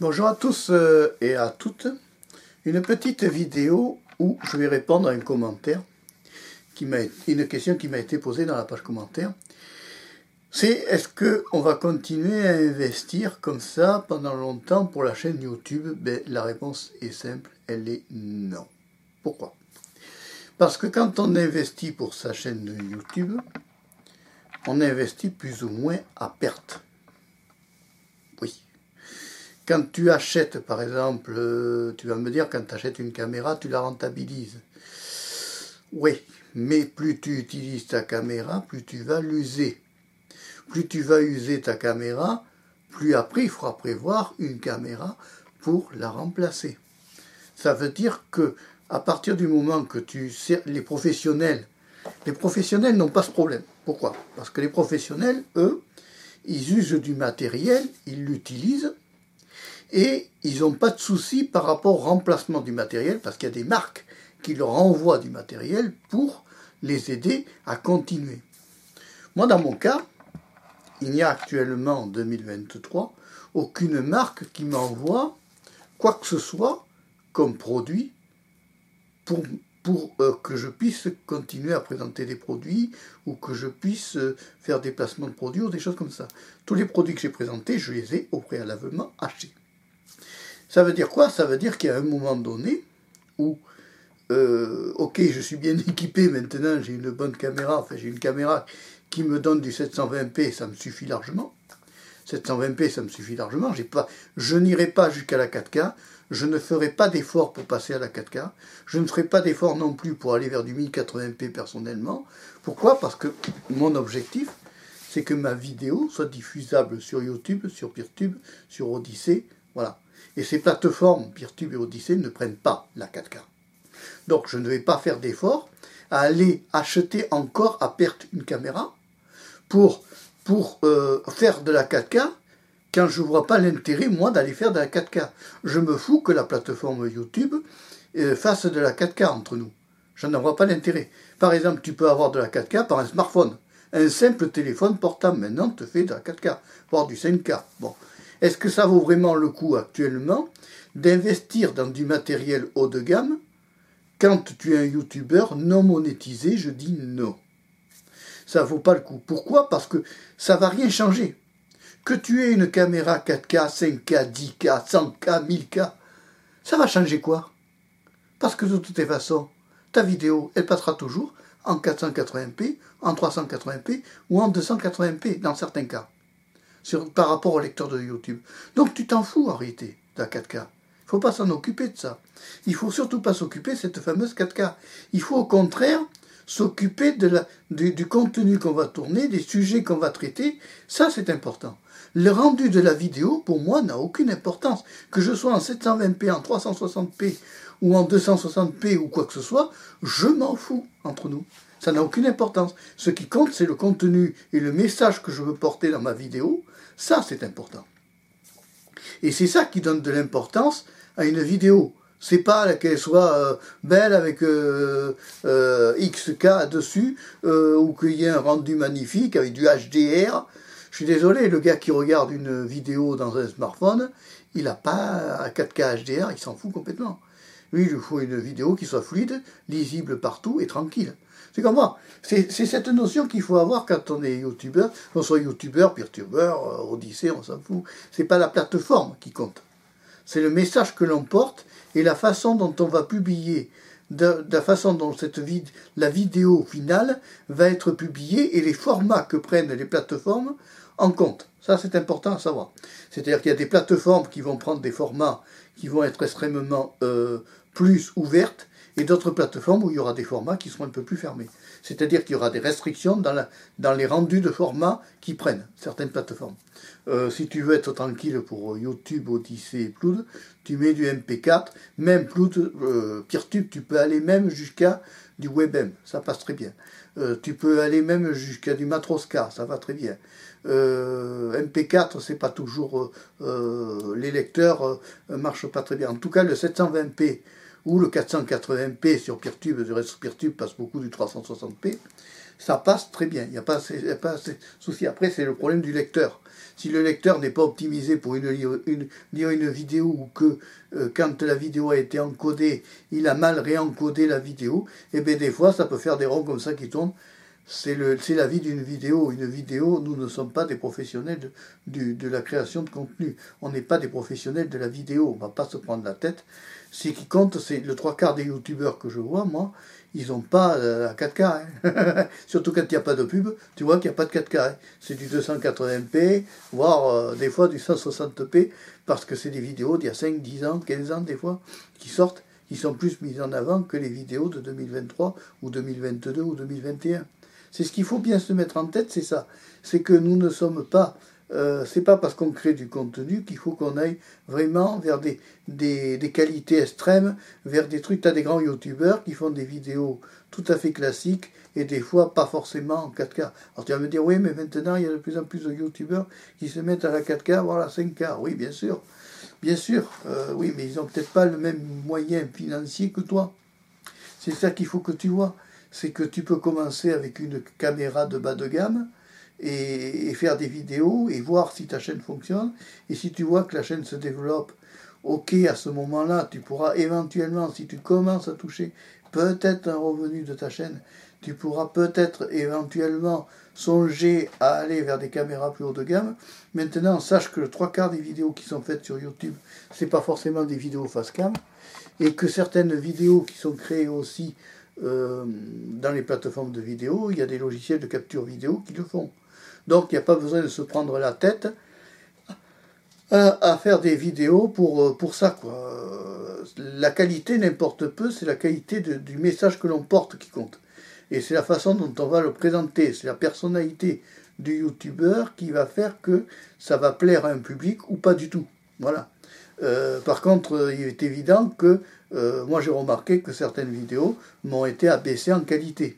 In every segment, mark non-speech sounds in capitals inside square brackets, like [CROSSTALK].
Bonjour à tous euh, et à toutes. Une petite vidéo où je vais répondre à un commentaire, qui m'a, une question qui m'a été posée dans la page commentaire. C'est est-ce qu'on va continuer à investir comme ça pendant longtemps pour la chaîne YouTube? Ben, La réponse est simple, elle est non. Pourquoi? Parce que quand on investit pour sa chaîne YouTube, on investit plus ou moins à perte. Quand tu achètes, par exemple, euh, tu vas me dire, quand tu achètes une caméra, tu la rentabilises. Oui, mais plus tu utilises ta caméra, plus tu vas l'user. Plus tu vas user ta caméra, plus après il faudra prévoir une caméra pour la remplacer. Ça veut dire que à partir du moment que tu les professionnels, les professionnels n'ont pas ce problème. Pourquoi? Parce que les professionnels, eux, ils usent du matériel, ils l'utilisent, et ils n'ont pas de souci par rapport au remplacement du matériel, parce qu'il y a des marques qui leur envoient du matériel pour les aider à continuer. Moi, dans mon cas, il n'y a actuellement en 2023 aucune marque qui m'envoie quoi que ce soit comme produit pour pour euh, que je puisse continuer à présenter des produits ou que je puisse euh, faire des placements de produits ou des choses comme ça. Tous les produits que j'ai présentés, je les ai au préalablement achetés. Ça veut dire quoi? Ça veut dire qu'il y a un moment donné où, euh, ok, je suis bien [LAUGHS] équipé maintenant, j'ai une bonne caméra, enfin j'ai une caméra qui me donne du 720p, ça me suffit largement. 720p, ça me suffit largement. Je n'irai pas jusqu'à la 4K. Je ne ferai pas d'effort pour passer à la 4K. Je ne ferai pas d'effort non plus pour aller vers du 1080p personnellement. Pourquoi? Parce que mon objectif, c'est que ma vidéo soit diffusable sur YouTube, sur PeerTube, sur Odyssey. Voilà. Et ces plateformes, PeerTube et Odyssey, ne prennent pas la 4K. Donc je ne vais pas faire d'effort à aller acheter encore à perte une caméra pour euh, faire de la 4K quand je ne vois pas l'intérêt, moi, d'aller faire de la 4K. Je me fous que la plateforme YouTube euh, fasse de la 4K entre nous. Je n'en vois pas l'intérêt. Par exemple, tu peux avoir de la 4K par un smartphone. Un simple téléphone portable maintenant te fait de la 4K, voire du 5K. Bon. Est-ce que ça vaut vraiment le coup actuellement d'investir dans du matériel haut de gamme quand tu es un YouTuber non monétisé Je dis non ça vaut pas le coup. Pourquoi? Parce que ça va rien changer. Que tu aies une caméra 4K, 5K, 10K, 100K, 1000K, ça va changer quoi? Parce que de toutes les façons, ta vidéo, elle passera toujours en 480p, en 380p ou en 280p dans certains cas, par rapport au lecteur de YouTube. Donc tu t'en fous en réalité de la 4K. Il faut pas s'en occuper de ça. Il faut surtout pas s'occuper de cette fameuse 4K. Il faut au contraire s'occuper la, du, contenu qu'on va tourner, des sujets qu'on va traiter, ça c'est important. Le rendu de la vidéo, pour moi, n'a aucune importance. Que je sois en 720p, en 360p ou en 260p ou quoi que ce soit, je m'en fous entre nous. Ça n'a aucune importance. Ce qui compte, c'est le contenu et le message que je veux porter dans ma vidéo. Ça, c'est important. Et c'est ça qui donne de l'importance à une vidéo c'est pas qu'elle soit euh, belle avec euh, euh, XK dessus ou qu'il y ait un rendu magnifique avec du HDR. Je suis désolé, le gars qui regarde une vidéo dans un smartphone, il n'a pas un 4K HDR, il s'en fout complètement. Lui, il lui faut une vidéo qui soit fluide, lisible partout et tranquille. C'est comme moi. C'est cette notion qu'il faut avoir quand on est youtubeur, qu'on soit youtubeur, perturbeur, odyssée, on s'en fout. C'est pas la plateforme qui compte c'est le message que l'on porte et la façon dont on va publier, la façon dont cette la vidéo finale va être publiée et les formats que prennent les plateformes en compte. Ça, c'est important à savoir. C'est-à-dire qu'il y a des plateformes qui vont prendre des formats qui vont être extrêmement euh, plus ouvertes et d'autres plateformes où il y aura des formats qui seront un peu plus fermés. C'est-à-dire qu'il y aura des restrictions dans, les rendus de formats qui prennent certaines plateformes. Euh, si tu veux être tranquille pour YouTube, Odyssey et Ploud, tu mets du MP4, même Ploud, euh, PeerTube, tu peux aller même jusqu'à du WebM, ça passe très bien. Euh, tu peux aller même jusqu'à du Matroska, ça va très bien. MP4, c'est pas toujours les lecteurs marchent pas très bien. En tout cas, le 720p ou le 480p sur PeerTube, le reste sur PeerTube passe beaucoup du 360p. ça passe très bien. Il n'y a pas, a pas de souci. Après, c'est le problème du lecteur. Si le lecteur n'est pas optimisé pour une, une, lire une vidéo ou que euh, quand la vidéo a été encodée, il a mal réencodé la vidéo, et eh bien des fois ça peut faire des ronds comme ça qui tombent. C'est la vie d'une vidéo. Une vidéo, nous ne sommes pas des professionnels de, de la création de contenu. On n'est pas des professionnels de la vidéo. On ne va pas se prendre la tête. Ce qui compte, c'est le trois quarts des youtubeurs que je vois, moi, ils n'ont pas euh, la 4K. Hein. [LAUGHS] Surtout quand il n'y a pas de pub, tu vois qu'il n'y a pas de 4K. Hein. C'est du 280p, voire euh, des fois du 160p, parce que c'est des vidéos d'il y a 5, 10 ans, 15 ans des fois, qui sortent, qui sont plus mises en avant que les vidéos de 2023 ou 2022 ou 2021. C'est ce qu'il faut bien se mettre en tête, c'est ça. C'est que nous ne sommes pas euh, c'est pas parce qu'on crée du contenu qu'il faut qu'on aille vraiment vers des, des, qualités extrêmes, vers des trucs. Tu as des grands youtubeurs qui font des vidéos tout à fait classiques et des fois pas forcément en 4K. Alors tu vas me dire, oui, mais maintenant il y a de plus en plus de youtubeurs qui se mettent à la 4K, voire la 5K. Oui, bien sûr. Bien sûr, euh, oui, mais ils n'ont peut-être pas le même moyen financier que toi. C'est ça qu'il faut que tu vois. C'est que tu peux commencer avec une caméra de bas de gamme, et, faire des vidéos et voir si ta chaîne fonctionne. Et si tu vois que la chaîne se développe, ok, à ce moment-là, tu pourras éventuellement, si tu commences à toucher peut-être un revenu de ta chaîne, tu pourras peut-être éventuellement songer à aller vers des caméras plus haut de gamme. Maintenant, sache que le trois quarts des vidéos qui sont faites sur YouTube, c'est pas forcément des vidéos face cam, et que certaines vidéos qui sont créées aussi euh, dans les plateformes de vidéo, il y a des logiciels de capture vidéo qui le font. Donc il n'y a pas besoin de se prendre la tête à, faire des vidéos pour, euh, ça. La qualité n'importe peu, c'est la qualité du message que l'on porte qui compte. Et c'est la façon dont on va le présenter, c'est la personnalité du youtubeur qui va faire que ça va plaire à un public ou pas du tout. Voilà. Euh, par contre, il est évident que euh, moi j'ai remarqué que certaines vidéos m'ont été abaissées en qualité.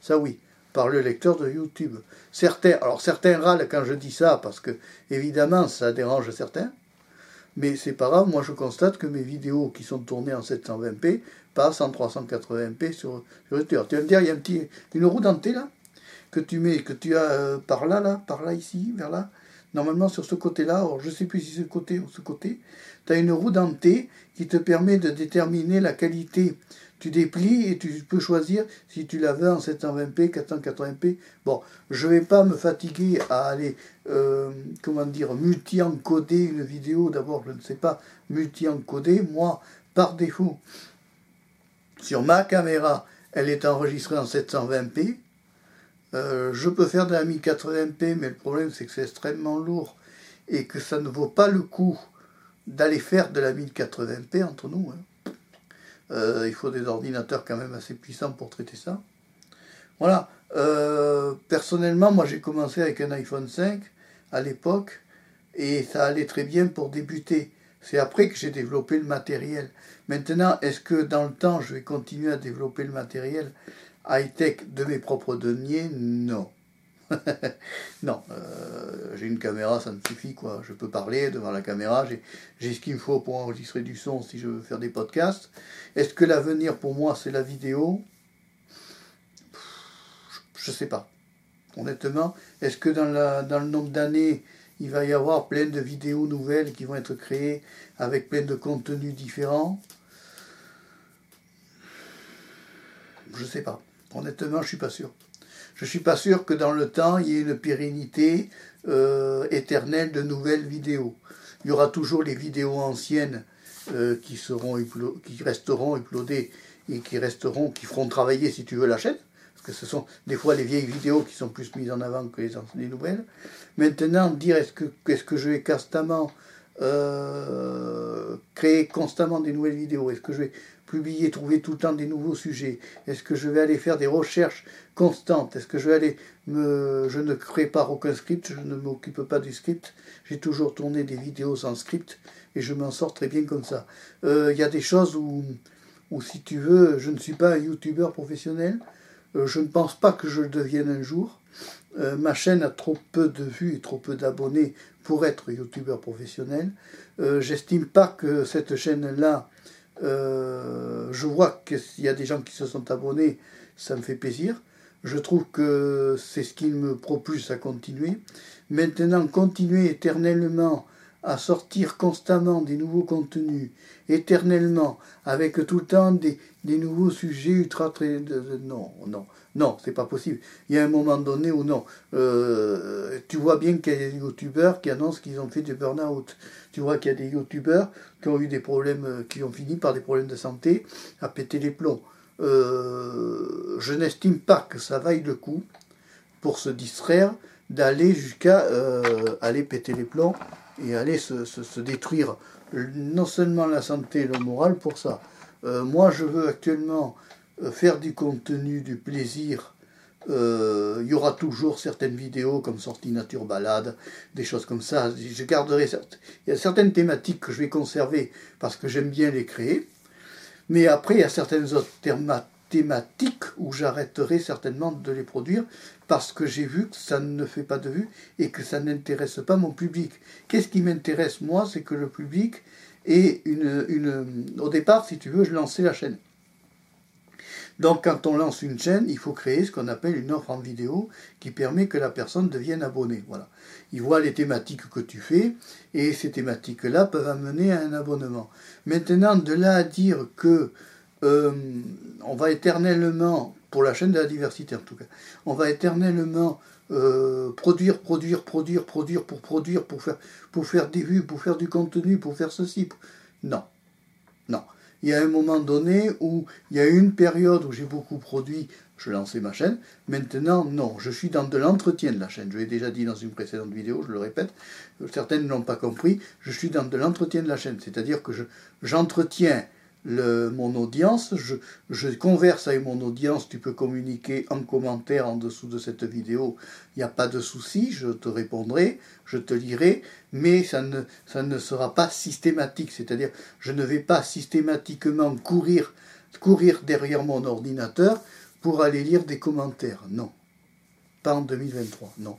Ça oui par le lecteur de YouTube. Certains, alors certains râlent quand je dis ça parce que évidemment ça dérange certains, mais c'est pas grave. Moi je constate que mes vidéos qui sont tournées en 720p passent en 380p sur, sur YouTube. Tu vas me dire il y a un petit, une roue dentée là que tu mets, que tu as euh, par là là, par là ici, vers là. Normalement sur ce côté-là, alors je sais plus si c'est ce côté ou ce côté, tu as une roue dentée qui te permet de déterminer la qualité tu déplies et tu peux choisir si tu la veux en 720p, 480p. Bon, je vais pas me fatiguer à aller, euh, comment dire, multi-encoder une vidéo. D'abord, je ne sais pas multi-encoder. Moi, par défaut, sur ma caméra, elle est enregistrée en 720p. Euh, je peux faire de la 1080p, mais le problème c'est que c'est extrêmement lourd et que ça ne vaut pas le coup d'aller faire de la 1080p entre nous. Hein. Euh, il faut des ordinateurs quand même assez puissants pour traiter ça. Voilà. Euh, personnellement, moi j'ai commencé avec un iPhone 5 à l'époque et ça allait très bien pour débuter. C'est après que j'ai développé le matériel. Maintenant, est-ce que dans le temps je vais continuer à développer le matériel high-tech de mes propres deniers? Non. Non, euh, j'ai une caméra, ça me suffit quoi. Je peux parler devant la caméra, j'ai ce qu'il me faut pour enregistrer du son si je veux faire des podcasts. Est-ce que l'avenir pour moi c'est la vidéo? Je sais pas. Honnêtement, est-ce que dans, dans le nombre d'années, il va y avoir plein de vidéos nouvelles qui vont être créées avec plein de contenus différents? Je sais pas. Honnêtement, je suis pas sûr je ne suis pas sûr que dans le temps, il y ait une pérennité euh, éternelle de nouvelles vidéos. Il y aura toujours les vidéos anciennes euh, qui, resteront uploadées et qui resteront, qui feront travailler, si tu veux, la chaîne. Parce que ce sont des fois les vieilles vidéos qui sont plus mises en avant que les, les nouvelles. Maintenant, dire est-ce que, est que je vais constamment euh, créer constamment des nouvelles vidéos? Est-ce que je vais publier, trouver tout le temps des nouveaux sujets Est-ce que je vais aller faire des recherches constantes? Est-ce que je vais aller me... Je ne prépare aucun script, je ne m'occupe pas du script. J'ai toujours tourné des vidéos sans script et je m'en sors très bien comme ça. Euh, il y a des choses où, où, si tu veux, je ne suis pas un youtubeur professionnel. Euh, je ne pense pas que je le devienne un jour. Euh, ma chaîne a trop peu de vues et trop peu d'abonnés pour être youtubeur professionnel. J'estime pas que cette chaîne-là euh, je vois qu'il y a des gens qui se sont abonnés, ça me fait plaisir. Je trouve que c'est ce qui me propulse à continuer. Maintenant, continuer éternellement à sortir constamment des nouveaux contenus, éternellement, avec tout le temps des, nouveaux sujets ultra très... non, non, non, c'est pas possible. Il y a un moment donné où non. Euh, tu vois bien qu'il y a des youtubeurs qui annoncent qu'ils ont fait du burn-out. Tu vois qu'il y a des youtubeurs qui ont eu des problèmes, qui ont fini par des problèmes de santé, à péter les plombs. Euh, je n'estime pas que ça vaille le coup pour se distraire d'aller jusqu'à euh, aller péter les plombs et aller se, détruire non seulement la santé et le moral pour ça. Euh, moi, je veux actuellement euh, faire du contenu, du plaisir. Euh, il y aura toujours certaines vidéos comme sortie nature balade, des choses comme ça. Je garderai il y a certaines thématiques que je vais conserver parce que j'aime bien les créer. Mais après, il y a certaines autres thématiques thématiques où j'arrêterai certainement de les produire parce que j'ai vu que ça ne fait pas de vue et que ça n'intéresse pas mon public. Qu'est-ce qui m'intéresse moi C'est que le public ait une. Au départ, si tu veux, je lançais la chaîne. Donc quand on lance une chaîne, il faut créer ce qu'on appelle une offre en vidéo qui permet que la personne devienne abonnée. Voilà. Il voit les thématiques que tu fais et ces thématiques-là peuvent amener à un abonnement. Maintenant, de là à dire que euh, on va éternellement, pour la chaîne de la diversité en tout cas, on va éternellement euh, produire, produire, produire, produire, pour produire, pour faire, pour faire des vues, pour faire du contenu, pour faire ceci. Non, non. Il y a un moment donné où il y a une période où j'ai beaucoup produit, je lançais ma chaîne. Maintenant, non, je suis dans de l'entretien de la chaîne. Je l'ai déjà dit dans une précédente vidéo, je le répète, certaines ne l'ont pas compris. Je suis dans de l'entretien de la chaîne, c'est-à-dire que j'entretiens mon audience, je, converse avec mon audience, tu peux communiquer en commentaire en dessous de cette vidéo, il n'y a pas de souci, je te répondrai, je te lirai, mais ça ne, ça ne sera pas systématique, c'est-à-dire je ne vais pas systématiquement courir, courir derrière mon ordinateur pour aller lire des commentaires, non. Pas en 2023, non.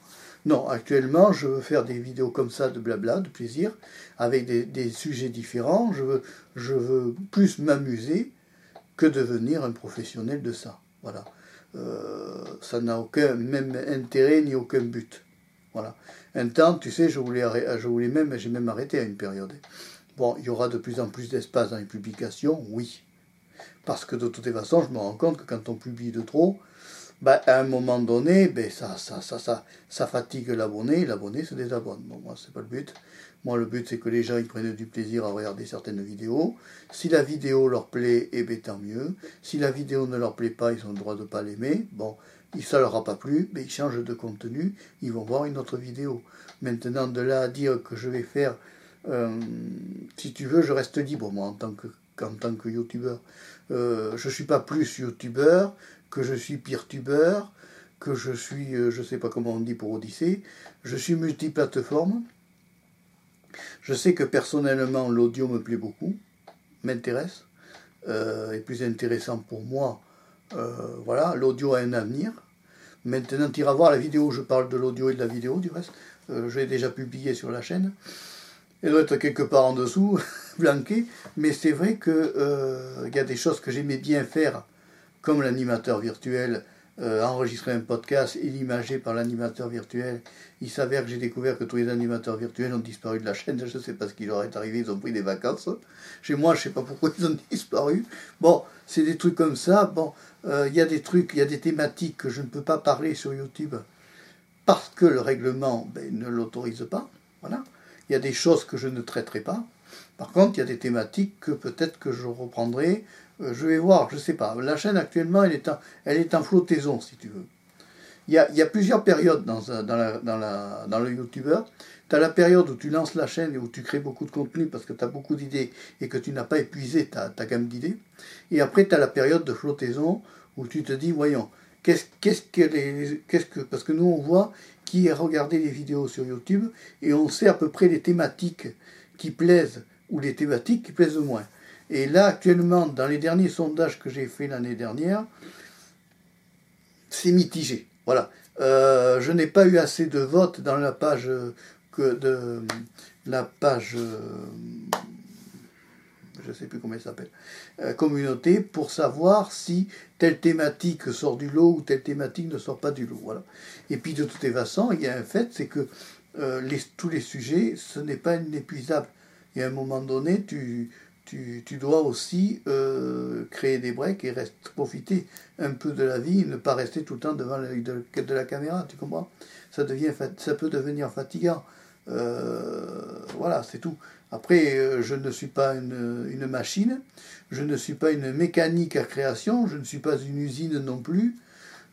Non, actuellement, je veux faire des vidéos comme ça de blabla, de plaisir, avec des, sujets différents. Je veux, plus m'amuser que devenir un professionnel de ça. Voilà. Euh, ça n'a aucun même intérêt ni aucun but. Voilà. Un temps, tu sais, je voulais, je voulais même, j'ai même arrêté à une période. Bon, il y aura de plus en plus d'espace dans les publications, oui. Parce que de toute façon, je me rends compte que quand on publie de trop, bah, à un moment donné, ben, ça, ça, ça, ça, ça fatigue l'abonné, l'abonné se désabonne. Bon, moi, c'est pas le but. Moi, le but, c'est que les gens ils prennent du plaisir à regarder certaines vidéos. Si la vidéo leur plaît, eh bien, tant mieux. Si la vidéo ne leur plaît pas, ils ont le droit de ne pas l'aimer. Bon, ça leur a pas plu, mais ils changent de contenu, ils vont voir une autre vidéo. Maintenant, de là à dire que je vais faire, euh, si tu veux, je reste libre, moi, en tant que, tant que youtubeur. Euh, je ne suis pas plus youtubeur, que je suis tubeur, que je suis, euh, je ne sais pas comment on dit pour Odyssée, je suis multiplateforme. Je sais que personnellement l'audio me plaît beaucoup, m'intéresse, euh, est plus intéressant pour moi. Euh, voilà, l'audio a un avenir. Maintenant, tu iras voir la vidéo je parle de l'audio et de la vidéo, du reste. je l'ai déjà publié sur la chaîne. Elle doit être quelque part en dessous, [LAUGHS] blanquée. Mais c'est vrai qu'il y a des choses que j'aimais bien faire comme l'animateur virtuel euh, enregistrer un podcast et l'imager par l'animateur virtuel. Il s'avère que j'ai découvert que tous les animateurs virtuels ont disparu de la chaîne. Je ne sais pas ce qui leur est arrivé, ils ont pris des vacances. Chez moi, je ne sais pas pourquoi ils ont [LAUGHS] disparu. Bon, c'est des trucs comme ça. Bon, euh, il y a des trucs, il y a des thématiques que je ne peux pas parler sur YouTube parce que le règlement ben, ne l'autorise pas. Voilà. Il y a des choses que je ne traiterai pas. Par contre, il y a des thématiques que peut-être que je reprendrai euh, je vais voir, je ne sais pas. La chaîne actuellement, elle est en, flottaison, si tu veux. Il y a, plusieurs périodes dans, dans le YouTuber. Tu as la période où tu lances la chaîne et où tu crées beaucoup de contenu parce que tu as beaucoup d'idées et que tu n'as pas épuisé ta, gamme d'idées. Et après, tu as la période de flottaison où tu te dis, voyons, qu'est-ce qu'est-ce que les, qu'est-ce que, parce que nous, on voit qui a regardé les vidéos sur YouTube et on sait à peu près les thématiques qui plaisent ou les thématiques qui plaisent moins. Et là, actuellement, dans les derniers sondages que j'ai fait l'année dernière, c'est mitigé. Voilà. Euh, je n'ai pas eu assez de votes dans la page que de la page. je ne sais plus comment elle s'appelle, euh, communauté, pour savoir si telle thématique sort du lot ou telle thématique ne sort pas du lot. Voilà. Et puis de toutes les façons, il y a un fait, c'est que euh, tous les sujets, ce n'est pas inépuisable. Et à un moment donné, tu, tu, tu dois aussi euh, créer des breaks et reste, profiter un peu de la vie, ne pas rester tout le temps devant l'œil de, la caméra, tu comprends? Ça, devient, ça peut devenir fatigant. Euh, voilà, c'est tout. Après, je ne suis pas une, une, machine, je ne suis pas une mécanique à création, je ne suis pas une usine non plus.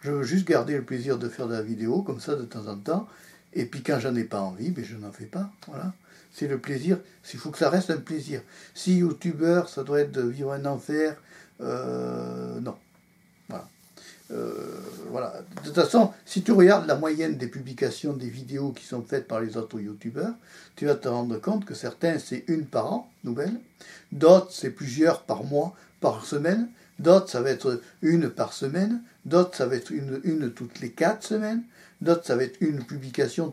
Je veux juste garder le plaisir de faire de la vidéo comme ça de temps en temps. Et puis quand j'en ai pas envie, ben je n'en fais pas. Voilà. C'est le plaisir. Il faut que ça reste un plaisir. Si youtubeur, ça doit être de vivre un enfer, euh, non. Voilà. Euh, voilà. De toute façon, si tu regardes la moyenne des publications des vidéos qui sont faites par les autres youtubeurs, tu vas te rendre compte que certains c'est une par an, nouvelle, d'autres c'est plusieurs par mois, par semaine, d'autres ça va être une par semaine, d'autres ça va être une, une toutes les quatre semaines, d'autres ça va être une publication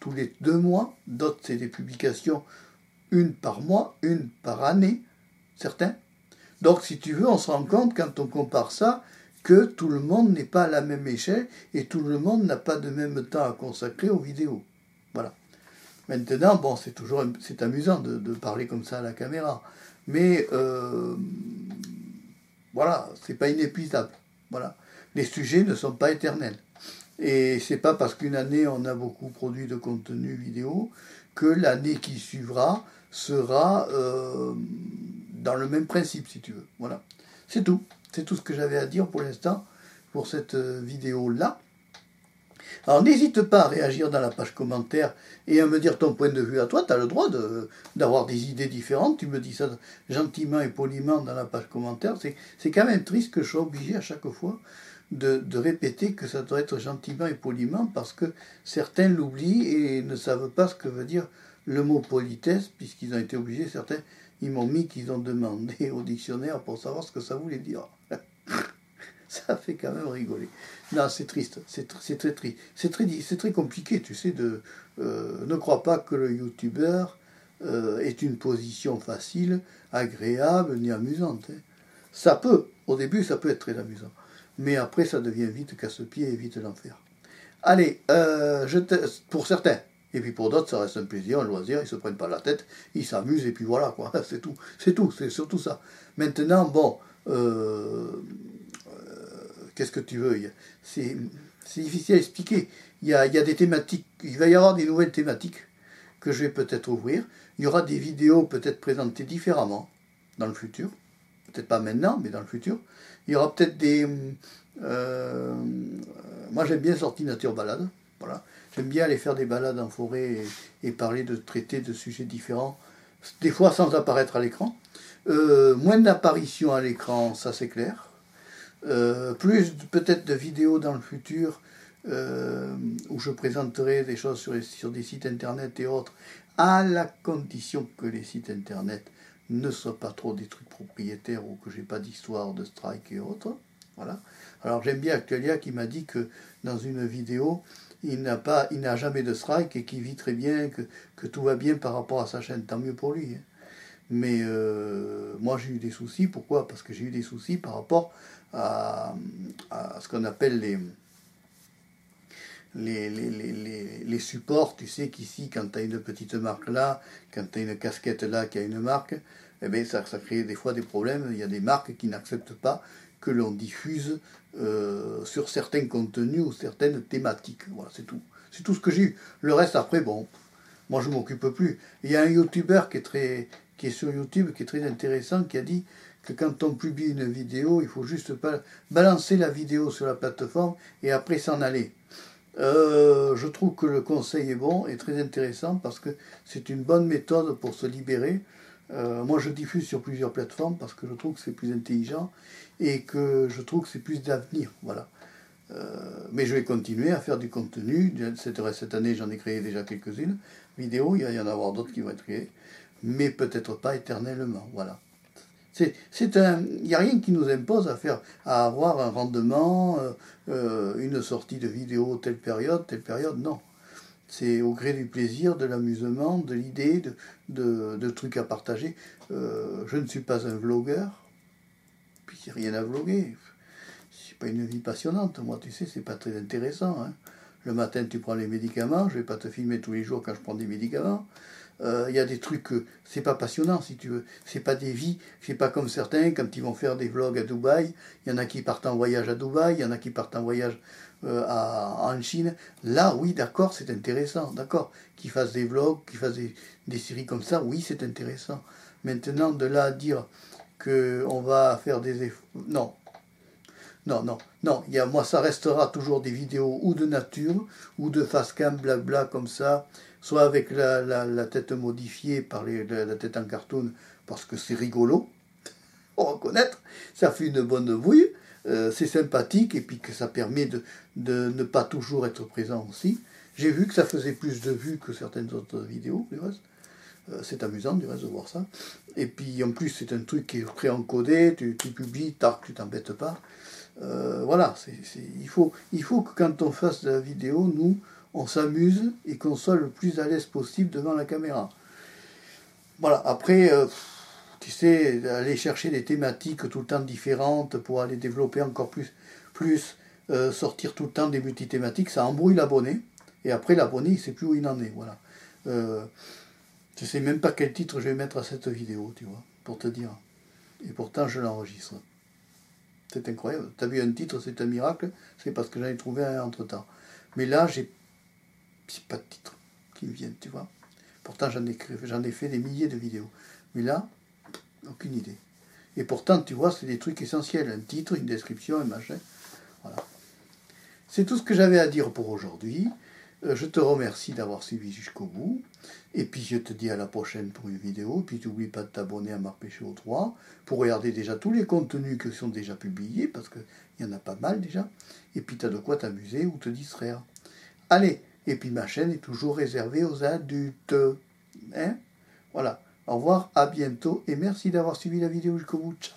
tous les deux mois, d'autres c'est des publications une par mois, une par année, certains. Donc si tu veux, on se rend compte quand on compare ça que tout le monde n'est pas à la même échelle et tout le monde n'a pas de même temps à consacrer aux vidéos. Voilà. Maintenant, bon, c'est toujours amusant de, parler comme ça à la caméra, mais euh, voilà, c'est pas inépuisable. Voilà, les sujets ne sont pas éternels. Et c'est pas parce qu'une année on a beaucoup produit de contenu vidéo que l'année qui suivra sera euh, dans le même principe, si tu veux. Voilà, c'est tout. C'est tout ce que j'avais à dire pour l'instant pour cette euh, vidéo-là. Alors n'hésite pas à réagir dans la page commentaire et à me dire ton point de vue à toi. Tu as le droit d'avoir des idées différentes. Tu me dis ça gentiment et poliment dans la page commentaire. C'est quand même triste que je sois obligé à chaque fois de, de, répéter que ça doit être gentiment et poliment parce que certains l'oublient et ne savent pas ce que veut dire le mot politesse puisqu'ils ont été obligés, certains, ils m'ont mis qu'ils ont demandé au dictionnaire pour savoir ce que ça voulait dire. [LAUGHS] ça fait quand même rigoler. Non, c'est triste, c'est très triste. C'est très, très compliqué, tu sais, de... Euh, ne crois pas que le youtubeur euh, est une position facile, agréable, ni amusante. Hein. Ça peut, au début, ça peut être très amusant. Mais après, ça devient vite casse-pied et vite l'enfer. Allez, euh, je pour certains, et puis pour d'autres, ça reste un plaisir, un loisir, ils se prennent pas la tête, ils s'amusent, et puis voilà, quoi, [LAUGHS] c'est tout, c'est tout, c'est surtout ça. Maintenant, bon, euh, qu'est-ce que tu veux C'est difficile à expliquer. Il y, a, des thématiques, il va y avoir des nouvelles thématiques que je vais peut-être ouvrir. Il y aura des vidéos peut-être présentées différemment dans le futur. Peut-être pas maintenant, mais dans le futur. Il y aura peut-être des... Euh, moi j'aime bien sortir nature balade. Voilà. J'aime bien aller faire des balades en forêt et, parler de traiter de sujets différents, des fois sans apparaître à l'écran. Euh, moins d'apparitions à l'écran, ça c'est clair. Euh, plus peut-être de vidéos dans le futur euh, où je présenterai des choses sur, des sites internet et autres, à la condition que les sites internet ne soient pas trop des trucs propriétaires ou que j'ai pas d'histoire de strike et autres. Voilà. Alors j'aime bien Actualia qui m'a dit que dans une vidéo, il n'a pas, il n'a jamais de strike et qui vit très bien, que, que, tout va bien par rapport à sa chaîne, tant mieux pour lui. Hein. Mais euh, moi j'ai eu des soucis, pourquoi? Parce que j'ai eu des soucis par rapport à, à ce qu'on appelle les, les, les, les, supports. Tu sais qu'ici, quand tu as une petite marque là, quand tu as une casquette là qui a une marque, eh bien, ça, ça crée des fois des problèmes. Il y a des marques qui n'acceptent pas que l'on diffuse euh, sur certains contenus ou certaines thématiques. Voilà, c'est tout. C'est tout ce que j'ai eu. Le reste, après, bon, moi je m'occupe plus. Il y a un youtubeur qui est, très, qui est sur YouTube, qui est très intéressant, qui a dit que quand on publie une vidéo, il faut juste balancer la vidéo sur la plateforme et après s'en aller. Euh, je trouve que le conseil est bon et très intéressant parce que c'est une bonne méthode pour se libérer. Euh, moi, je diffuse sur plusieurs plateformes parce que je trouve que c'est plus intelligent et que je trouve que c'est plus d'avenir. Voilà. Euh, mais je vais continuer à faire du contenu. Cette, cette année, j'en ai créé déjà quelques-unes vidéos. Il va y en avoir d'autres qui vont être créées, mais peut-être pas éternellement. Voilà. C'est un, il n'y a rien qui nous impose à faire, à avoir un rendement, euh, une sortie de vidéo telle période, telle période. Non, c'est au gré du plaisir, de l'amusement, de l'idée, de, de, trucs à partager. Euh, je ne suis pas un vlogueur, puis il rien à vloguer. C'est pas une vie passionnante, moi, tu sais, c'est pas très intéressant. Hein. Le matin, tu prends les médicaments, je vais pas te filmer tous les jours quand je prends des médicaments. Euh, il y a des trucs, c'est pas passionnant si tu veux. C'est pas des vies, c'est pas comme certains quand ils vont faire des vlogs à Dubaï. Il y en a qui partent en voyage à Dubaï, il y en a qui partent en voyage euh, en Chine. Là, oui, d'accord, c'est intéressant, d'accord. Qu'ils fassent des vlogs, qu'ils fassent des, séries comme ça, oui, c'est intéressant. Maintenant, de là à dire qu'on va faire des efforts. Non. Non, non, non. Y a, moi, ça restera toujours des vidéos ou de nature, ou de face cam, blabla, comme ça soit avec la, tête modifiée par la, tête en cartoon, parce que c'est rigolo, [LAUGHS] faut reconnaître, ça fait une bonne bouille, euh, c'est sympathique, et puis que ça permet de, ne pas toujours être présent aussi. J'ai vu que ça faisait plus de vues que certaines autres vidéos, du reste. Euh, c'est amusant, du reste, de voir ça. Et puis, en plus, c'est un truc qui est préencodé, tu, tu publies, tac, tu t'embêtes pas. Euh, voilà, il, faut, il faut que quand on fasse de la vidéo, nous, on s'amuse et qu'on soit le plus à l'aise possible devant la caméra. Voilà, après, euh, tu sais, aller chercher des thématiques tout le temps différentes pour aller développer encore plus, plus euh, sortir tout le temps des multi-thématiques, ça embrouille l'abonné. Et après, l'abonné, il ne sait plus où il en est. Voilà. Euh, je ne sais même pas quel titre je vais mettre à cette vidéo, tu vois, pour te dire. Et pourtant, je l'enregistre. C'est incroyable. Tu as vu un titre, c'est un miracle, c'est parce que j'en ai trouvé un entre-temps. Mais là, j'ai pas de titre qui me viennent, tu vois. Pourtant, j'en ai, j'en ai fait des milliers de vidéos. Mais là, aucune idée. Et pourtant, tu vois, c'est des trucs essentiels. Un titre, une description, un machin. Voilà. C'est tout ce que j'avais à dire pour aujourd'hui. Euh, je te remercie d'avoir suivi jusqu'au bout. Et puis je te dis à la prochaine pour une vidéo. Et puis n'oublie pas de t'abonner à Marc Péché 3 pour regarder déjà tous les contenus qui sont déjà publiés, parce qu'il y en a pas mal déjà. Et puis tu as de quoi t'amuser ou te distraire. Allez et puis ma chaîne est toujours réservée aux adultes. Hein? Voilà. Au revoir, à bientôt et merci d'avoir suivi la vidéo jusqu'au bout. Ciao